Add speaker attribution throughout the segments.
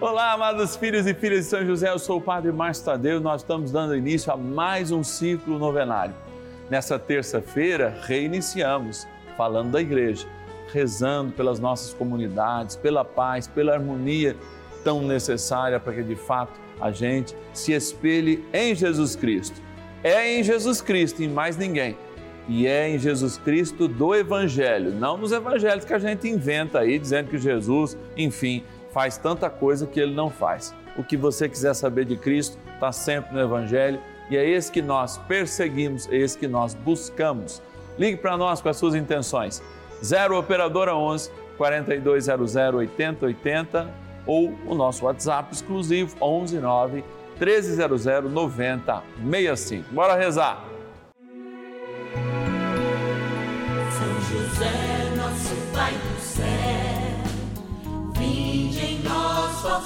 Speaker 1: Olá, amados filhos e filhas de São José, eu sou o Padre Márcio Tadeu, nós estamos dando início a mais um ciclo novenário. Nessa terça-feira, reiniciamos falando da igreja, rezando pelas nossas comunidades, pela paz, pela harmonia tão necessária para que de fato a gente se espelhe em Jesus Cristo. É em Jesus Cristo, em mais ninguém. E é em Jesus Cristo do Evangelho, não nos evangelhos que a gente inventa aí, dizendo que Jesus, enfim, faz tanta coisa que ele não faz. O que você quiser saber de Cristo está sempre no Evangelho e é esse que nós perseguimos, é esse que nós buscamos. Ligue para nós com as suas intenções. 0 Operadora 11 4200 8080 ou o nosso WhatsApp exclusivo 11 9 1300 9065. Bora rezar!
Speaker 2: São José, nosso Pai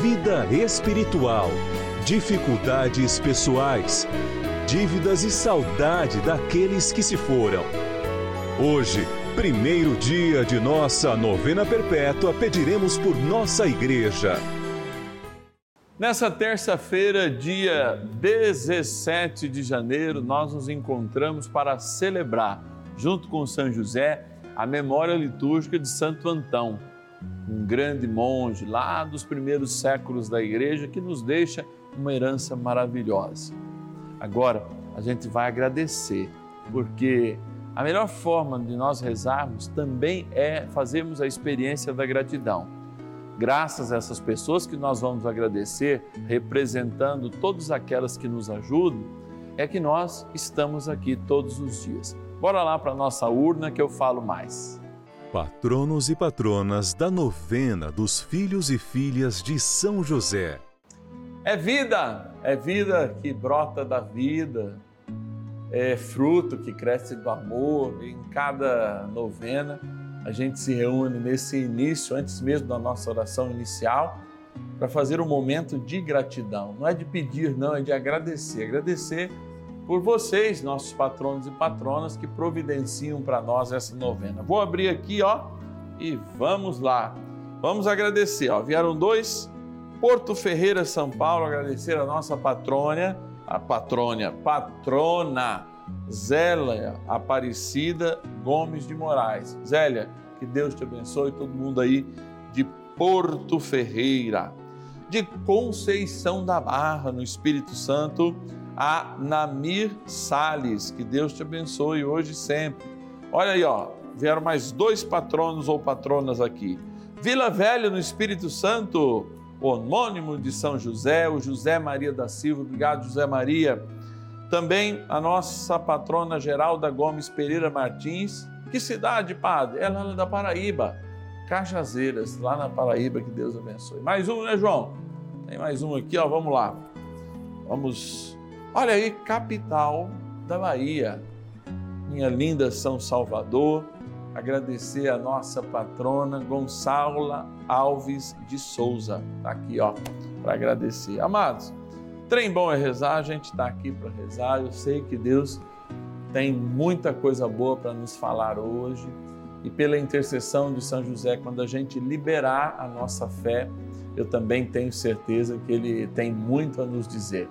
Speaker 3: vida espiritual, dificuldades pessoais, dívidas e saudade daqueles que se foram. Hoje, primeiro dia de nossa novena perpétua, pediremos por nossa igreja.
Speaker 1: Nessa terça-feira, dia 17 de janeiro, nós nos encontramos para celebrar, junto com São José, a memória litúrgica de Santo Antão um grande monge lá dos primeiros séculos da igreja que nos deixa uma herança maravilhosa. Agora, a gente vai agradecer, porque a melhor forma de nós rezarmos também é fazermos a experiência da gratidão. Graças a essas pessoas que nós vamos agradecer, representando todas aquelas que nos ajudam, é que nós estamos aqui todos os dias. Bora lá para a nossa urna que eu falo mais.
Speaker 3: Patronos e patronas da novena dos filhos e filhas de São José.
Speaker 1: É vida, é vida que brota da vida, é fruto que cresce do amor. Em cada novena a gente se reúne nesse início, antes mesmo da nossa oração inicial, para fazer um momento de gratidão. Não é de pedir, não, é de agradecer. Agradecer por vocês, nossos patronos e patronas que providenciam para nós essa novena. Vou abrir aqui, ó, e vamos lá. Vamos agradecer, ó. Vieram dois Porto Ferreira, São Paulo, agradecer a nossa patrônia, a patrônia, patrona Zélia Aparecida Gomes de Moraes. Zélia, que Deus te abençoe, todo mundo aí de Porto Ferreira, de Conceição da Barra, no Espírito Santo a Namir Sales. Que Deus te abençoe hoje e sempre. Olha aí, ó, vieram mais dois patronos ou patronas aqui. Vila Velha, no Espírito Santo, homônimo de São José, o José Maria da Silva. Obrigado, José Maria. Também a nossa patrona Geralda Gomes Pereira Martins. Que cidade, padre? Ela é da Paraíba. Cajazeiras, lá na Paraíba, que Deus abençoe. Mais um, né, João? Tem mais um aqui, ó. Vamos lá. Vamos Olha aí, capital da Bahia, minha linda São Salvador, agradecer a nossa patrona Gonçala Alves de Souza. Está aqui, ó, para agradecer. Amados, trem bom é rezar, a gente está aqui para rezar. Eu sei que Deus tem muita coisa boa para nos falar hoje. E pela intercessão de São José, quando a gente liberar a nossa fé, eu também tenho certeza que Ele tem muito a nos dizer.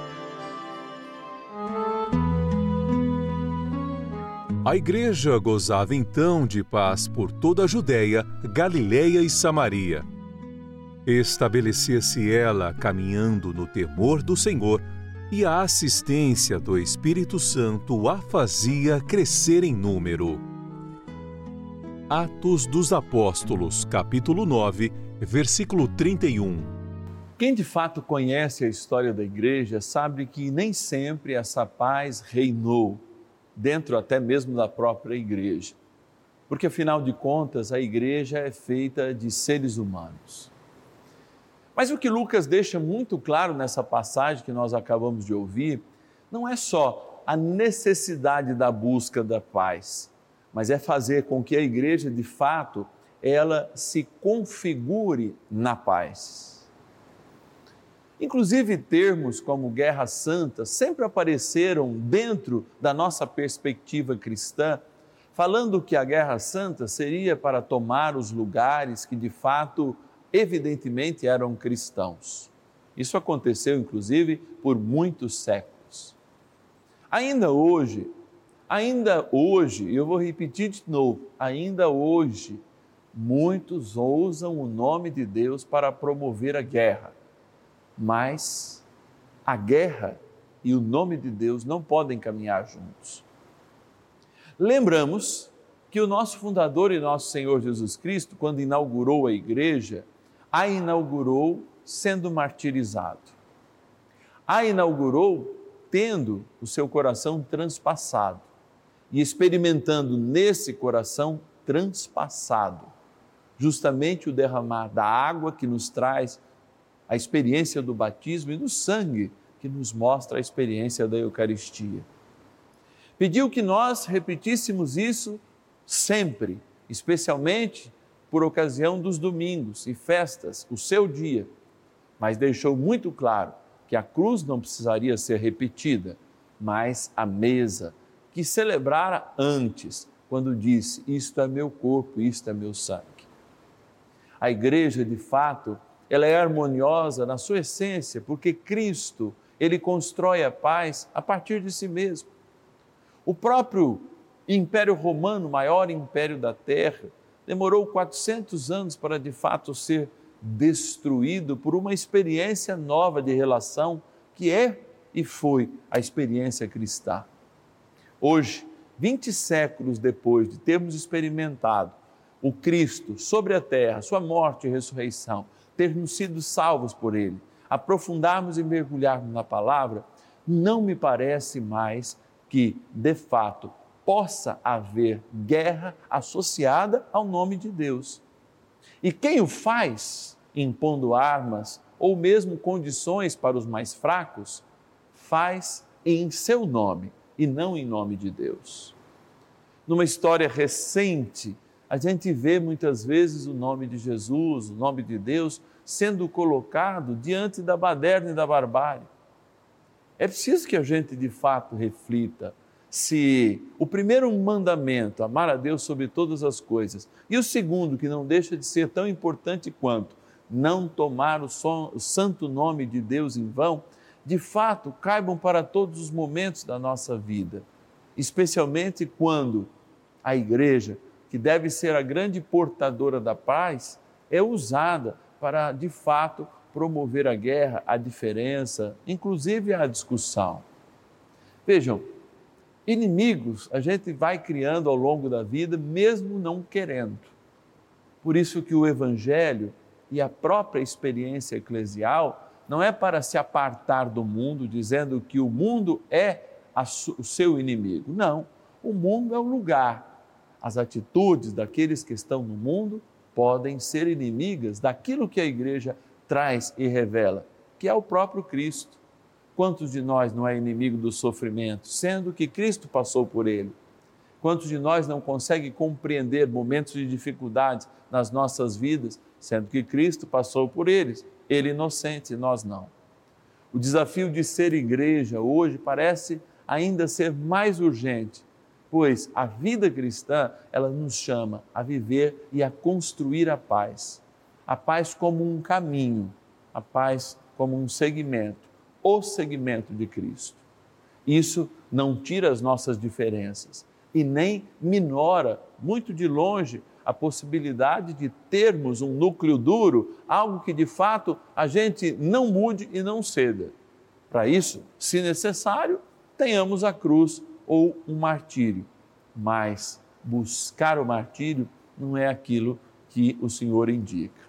Speaker 3: A igreja gozava então de paz por toda a Judéia, Galiléia e Samaria. Estabelecia-se ela caminhando no temor do Senhor e a assistência do Espírito Santo a fazia crescer em número. Atos dos Apóstolos, capítulo 9, versículo 31.
Speaker 1: Quem de fato conhece a história da igreja sabe que nem sempre essa paz reinou dentro até mesmo da própria igreja. Porque afinal de contas, a igreja é feita de seres humanos. Mas o que Lucas deixa muito claro nessa passagem que nós acabamos de ouvir, não é só a necessidade da busca da paz, mas é fazer com que a igreja, de fato, ela se configure na paz. Inclusive, termos como guerra santa sempre apareceram dentro da nossa perspectiva cristã, falando que a guerra santa seria para tomar os lugares que de fato evidentemente eram cristãos. Isso aconteceu, inclusive, por muitos séculos. Ainda hoje, ainda hoje, eu vou repetir de novo, ainda hoje, muitos usam o nome de Deus para promover a guerra, mas a guerra e o nome de Deus não podem caminhar juntos. Lembramos que o nosso fundador e nosso Senhor Jesus Cristo, quando inaugurou a igreja, a inaugurou sendo martirizado. A inaugurou tendo o seu coração transpassado e experimentando nesse coração transpassado justamente o derramar da água que nos traz a experiência do batismo e do sangue que nos mostra a experiência da Eucaristia. Pediu que nós repetíssemos isso sempre, especialmente por ocasião dos domingos e festas, o seu dia, mas deixou muito claro que a cruz não precisaria ser repetida, mas a mesa, que celebrara antes, quando disse: Isto é meu corpo, isto é meu sangue. A igreja, de fato, ela é harmoniosa na sua essência, porque Cristo, ele constrói a paz a partir de si mesmo. O próprio Império Romano, maior império da terra, demorou 400 anos para de fato ser destruído por uma experiência nova de relação que é e foi a experiência cristã. Hoje, 20 séculos depois de termos experimentado o Cristo sobre a terra, sua morte e ressurreição, termos sido salvos por ele, aprofundarmos e mergulharmos na palavra, não me parece mais que, de fato, possa haver guerra associada ao nome de Deus. E quem o faz, impondo armas ou mesmo condições para os mais fracos, faz em seu nome e não em nome de Deus. Numa história recente, a gente vê muitas vezes o nome de Jesus, o nome de Deus, sendo colocado diante da baderna e da barbárie. É preciso que a gente de fato reflita se o primeiro mandamento, amar a Deus sobre todas as coisas, e o segundo, que não deixa de ser tão importante quanto, não tomar o, o santo nome de Deus em vão, de fato caibam para todos os momentos da nossa vida, especialmente quando a igreja, que deve ser a grande portadora da paz, é usada para, de fato, promover a guerra, a diferença, inclusive a discussão. Vejam, inimigos a gente vai criando ao longo da vida, mesmo não querendo. Por isso que o Evangelho e a própria experiência eclesial não é para se apartar do mundo, dizendo que o mundo é o seu inimigo. Não, o mundo é o lugar. As atitudes daqueles que estão no mundo podem ser inimigas daquilo que a igreja traz e revela, que é o próprio Cristo. Quantos de nós não é inimigo do sofrimento, sendo que Cristo passou por ele? Quantos de nós não consegue compreender momentos de dificuldades nas nossas vidas, sendo que Cristo passou por eles? Ele inocente, nós não. O desafio de ser igreja hoje parece ainda ser mais urgente, pois a vida cristã, ela nos chama a viver e a construir a paz. A paz como um caminho, a paz como um segmento o segmento de Cristo. Isso não tira as nossas diferenças e nem minora, muito de longe, a possibilidade de termos um núcleo duro, algo que de fato a gente não mude e não ceda. Para isso, se necessário, tenhamos a cruz ou um martírio. Mas buscar o martírio não é aquilo que o Senhor indica.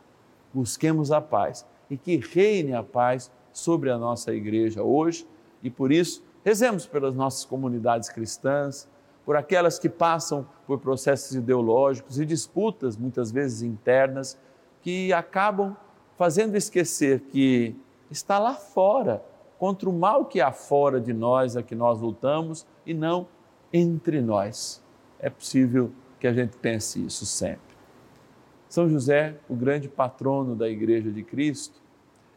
Speaker 1: Busquemos a paz e que reine a paz sobre a nossa igreja hoje e por isso rezemos pelas nossas comunidades cristãs, por aquelas que passam por processos ideológicos e disputas, muitas vezes internas, que acabam fazendo esquecer que está lá fora, contra o mal que há fora de nós, a que nós lutamos, e não entre nós. É possível que a gente pense isso sempre. São José, o grande patrono da Igreja de Cristo,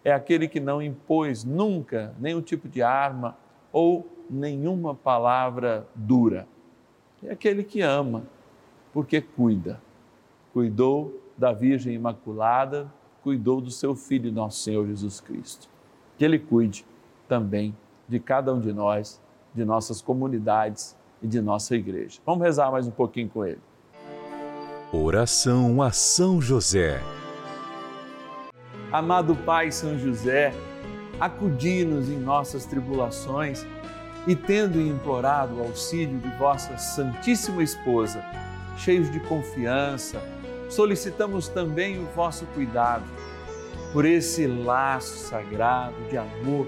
Speaker 1: é aquele que não impôs nunca nenhum tipo de arma ou nenhuma palavra dura. É aquele que ama, porque cuida. Cuidou da Virgem Imaculada, cuidou do seu Filho, nosso Senhor Jesus Cristo. Que Ele cuide também de cada um de nós, de nossas comunidades e de nossa igreja. Vamos rezar mais um pouquinho com Ele.
Speaker 3: Oração a São José.
Speaker 1: Amado Pai São José, acudi-nos em nossas tribulações e, tendo implorado o auxílio de vossa Santíssima Esposa, cheios de confiança, solicitamos também o vosso cuidado por esse laço sagrado de amor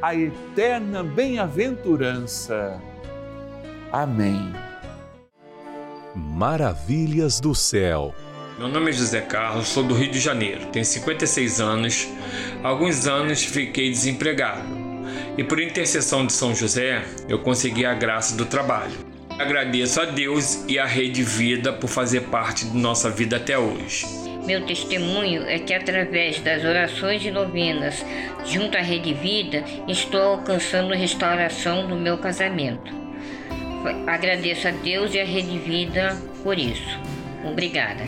Speaker 1: a eterna bem-aventurança. Amém.
Speaker 3: Maravilhas do céu.
Speaker 4: Meu nome é José Carlos, sou do Rio de Janeiro, tenho 56 anos. Há alguns anos fiquei desempregado e, por intercessão de São José, eu consegui a graça do trabalho. Agradeço a Deus e à Rede Vida por fazer parte de nossa vida até hoje.
Speaker 5: Meu testemunho é que, através das orações e novenas junto à Rede Vida, estou alcançando restauração do meu casamento. Agradeço a Deus e à Rede Vida por isso. Obrigada.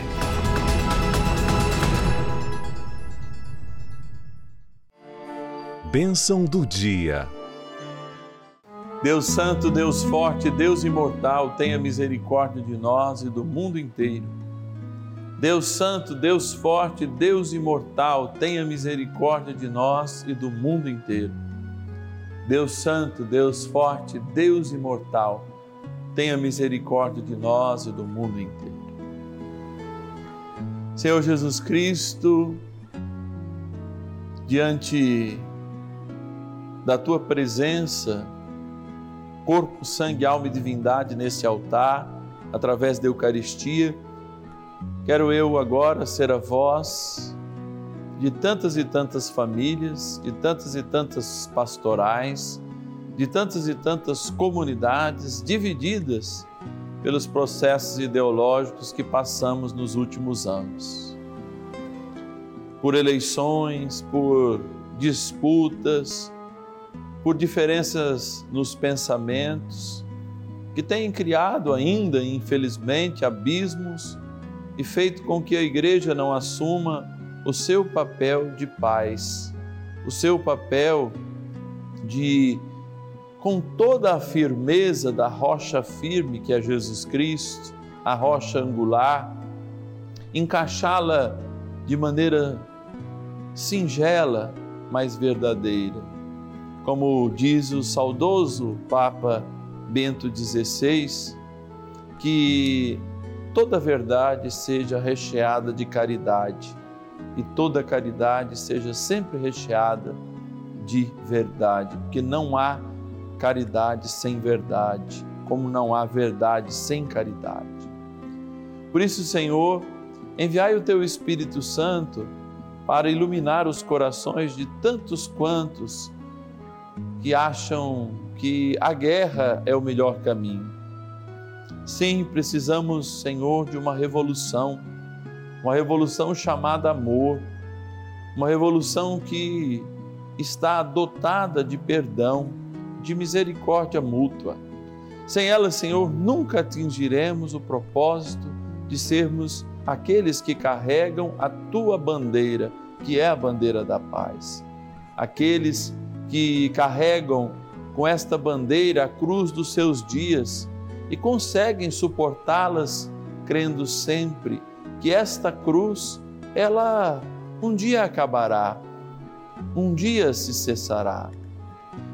Speaker 3: Bênção do dia.
Speaker 1: Deus Santo, Deus Forte, Deus Imortal, tenha misericórdia de nós e do mundo inteiro. Deus Santo, Deus Forte, Deus Imortal, tenha misericórdia de nós e do mundo inteiro. Deus Santo, Deus Forte, Deus Imortal, tenha misericórdia de nós e do mundo inteiro. Senhor Jesus Cristo, diante da tua presença, corpo, sangue, alma e divindade nesse altar, através da Eucaristia, quero eu agora ser a voz de tantas e tantas famílias, de tantas e tantas pastorais, de tantas e tantas comunidades divididas pelos processos ideológicos que passamos nos últimos anos. Por eleições, por disputas, por diferenças nos pensamentos, que têm criado ainda, infelizmente, abismos e feito com que a igreja não assuma o seu papel de paz, o seu papel de, com toda a firmeza da rocha firme que é Jesus Cristo, a rocha angular, encaixá-la de maneira singela, mas verdadeira. Como diz o saudoso Papa Bento XVI, que toda verdade seja recheada de caridade e toda caridade seja sempre recheada de verdade, porque não há caridade sem verdade, como não há verdade sem caridade. Por isso, Senhor, enviai o teu Espírito Santo para iluminar os corações de tantos quantos que acham que a guerra é o melhor caminho. Sim, precisamos, Senhor, de uma revolução, uma revolução chamada amor, uma revolução que está dotada de perdão, de misericórdia mútua. Sem ela, Senhor, nunca atingiremos o propósito de sermos aqueles que carregam a tua bandeira, que é a bandeira da paz. Aqueles que carregam com esta bandeira a cruz dos seus dias e conseguem suportá-las crendo sempre que esta cruz ela um dia acabará, um dia se cessará.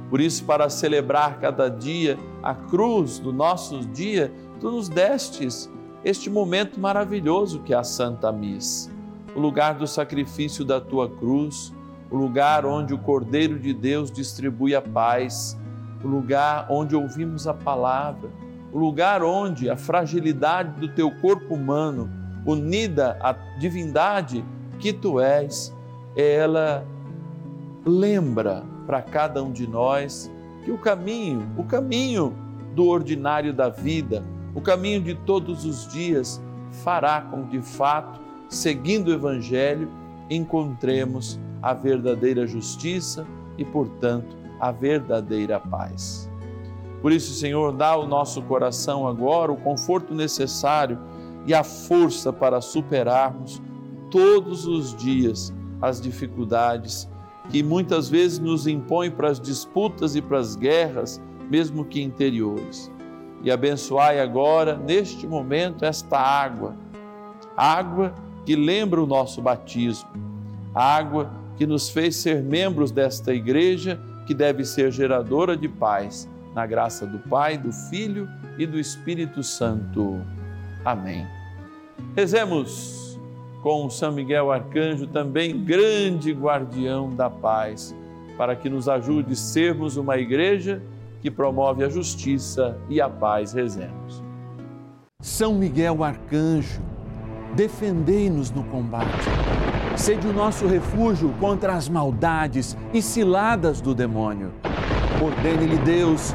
Speaker 1: Por isso, para celebrar cada dia a cruz do nosso dia, tu nos destes este momento maravilhoso que é a Santa Missa, o lugar do sacrifício da tua cruz, o lugar onde o Cordeiro de Deus distribui a paz, o lugar onde ouvimos a palavra, lugar onde a fragilidade do teu corpo humano, unida à divindade que tu és, ela lembra para cada um de nós que o caminho, o caminho do ordinário da vida, o caminho de todos os dias, fará com que de fato, seguindo o Evangelho, encontremos a verdadeira justiça e, portanto, a verdadeira paz. Por isso, Senhor, dá ao nosso coração agora o conforto necessário e a força para superarmos todos os dias as dificuldades que muitas vezes nos impõem para as disputas e para as guerras, mesmo que interiores. E abençoai agora, neste momento, esta água, água que lembra o nosso batismo, água que nos fez ser membros desta igreja que deve ser geradora de paz, na graça do Pai, do Filho e do Espírito Santo. Amém. Rezemos com São Miguel Arcanjo, também grande guardião da paz, para que nos ajude a sermos uma igreja que promove a justiça e a paz. Rezemos.
Speaker 6: São Miguel Arcanjo, defendei-nos no combate. Sede o nosso refúgio contra as maldades e ciladas do demônio. Ordene-lhe Deus,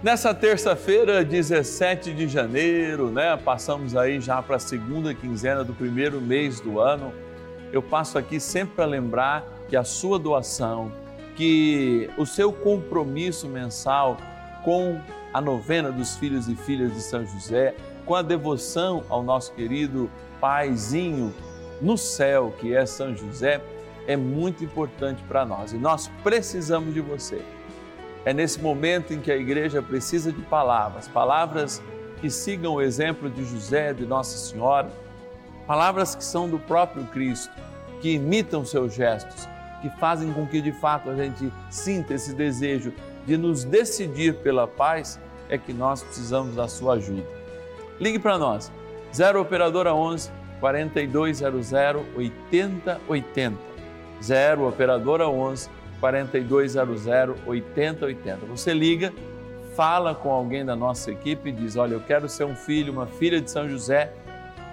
Speaker 1: Nessa terça-feira, 17 de janeiro, né? Passamos aí já para a segunda quinzena do primeiro mês do ano. Eu passo aqui sempre para lembrar que a sua doação, que o seu compromisso mensal com a novena dos filhos e filhas de São José, com a devoção ao nosso querido paizinho no céu, que é São José, é muito importante para nós e nós precisamos de você. É nesse momento em que a igreja precisa de palavras, palavras que sigam o exemplo de José, de Nossa Senhora, palavras que são do próprio Cristo, que imitam seus gestos, que fazem com que de fato a gente sinta esse desejo de nos decidir pela paz, é que nós precisamos da sua ajuda. Ligue para nós, 0 Operadora 11 4200 8080. 0 Operadora 11 4200 8080. Você liga, fala com alguém da nossa equipe e diz: Olha, eu quero ser um filho, uma filha de São José,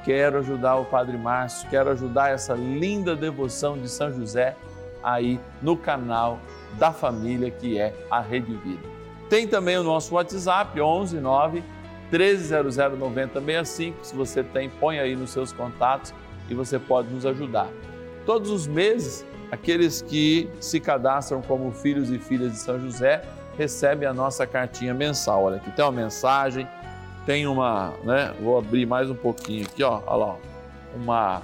Speaker 1: quero ajudar o Padre Márcio, quero ajudar essa linda devoção de São José aí no canal da família que é a Rede Vida. Tem também o nosso WhatsApp 11 9 1300 9065. Se você tem, põe aí nos seus contatos e você pode nos ajudar. Todos os meses, aqueles que se cadastram como filhos e filhas de São José recebem a nossa cartinha mensal. Olha, aqui tem uma mensagem, tem uma, né? Vou abrir mais um pouquinho aqui, ó, olha lá, uma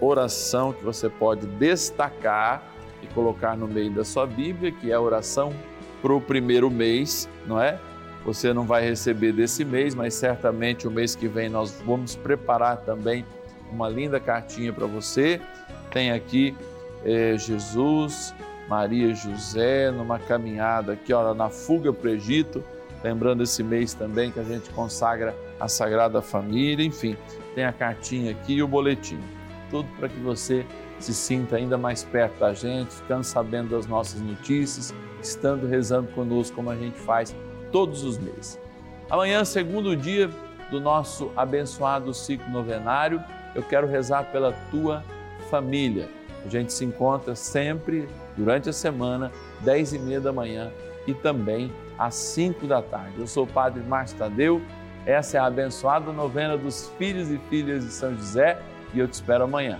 Speaker 1: oração que você pode destacar e colocar no meio da sua Bíblia, que é a oração para o primeiro mês, não é? Você não vai receber desse mês, mas certamente o mês que vem nós vamos preparar também uma linda cartinha para você. Tem aqui eh, Jesus, Maria e José numa caminhada aqui, olha, na fuga para o Egito. Lembrando esse mês também que a gente consagra a Sagrada Família, enfim, tem a cartinha aqui e o boletim. Tudo para que você se sinta ainda mais perto da gente, ficando sabendo das nossas notícias, estando rezando conosco como a gente faz todos os meses. Amanhã, segundo dia do nosso abençoado ciclo novenário, eu quero rezar pela tua família. A gente se encontra sempre durante a semana, 10 e meia da manhã e também às 5 da tarde. Eu sou o Padre Márcio Tadeu, essa é a abençoada novena dos filhos e filhas de São José e eu te espero amanhã.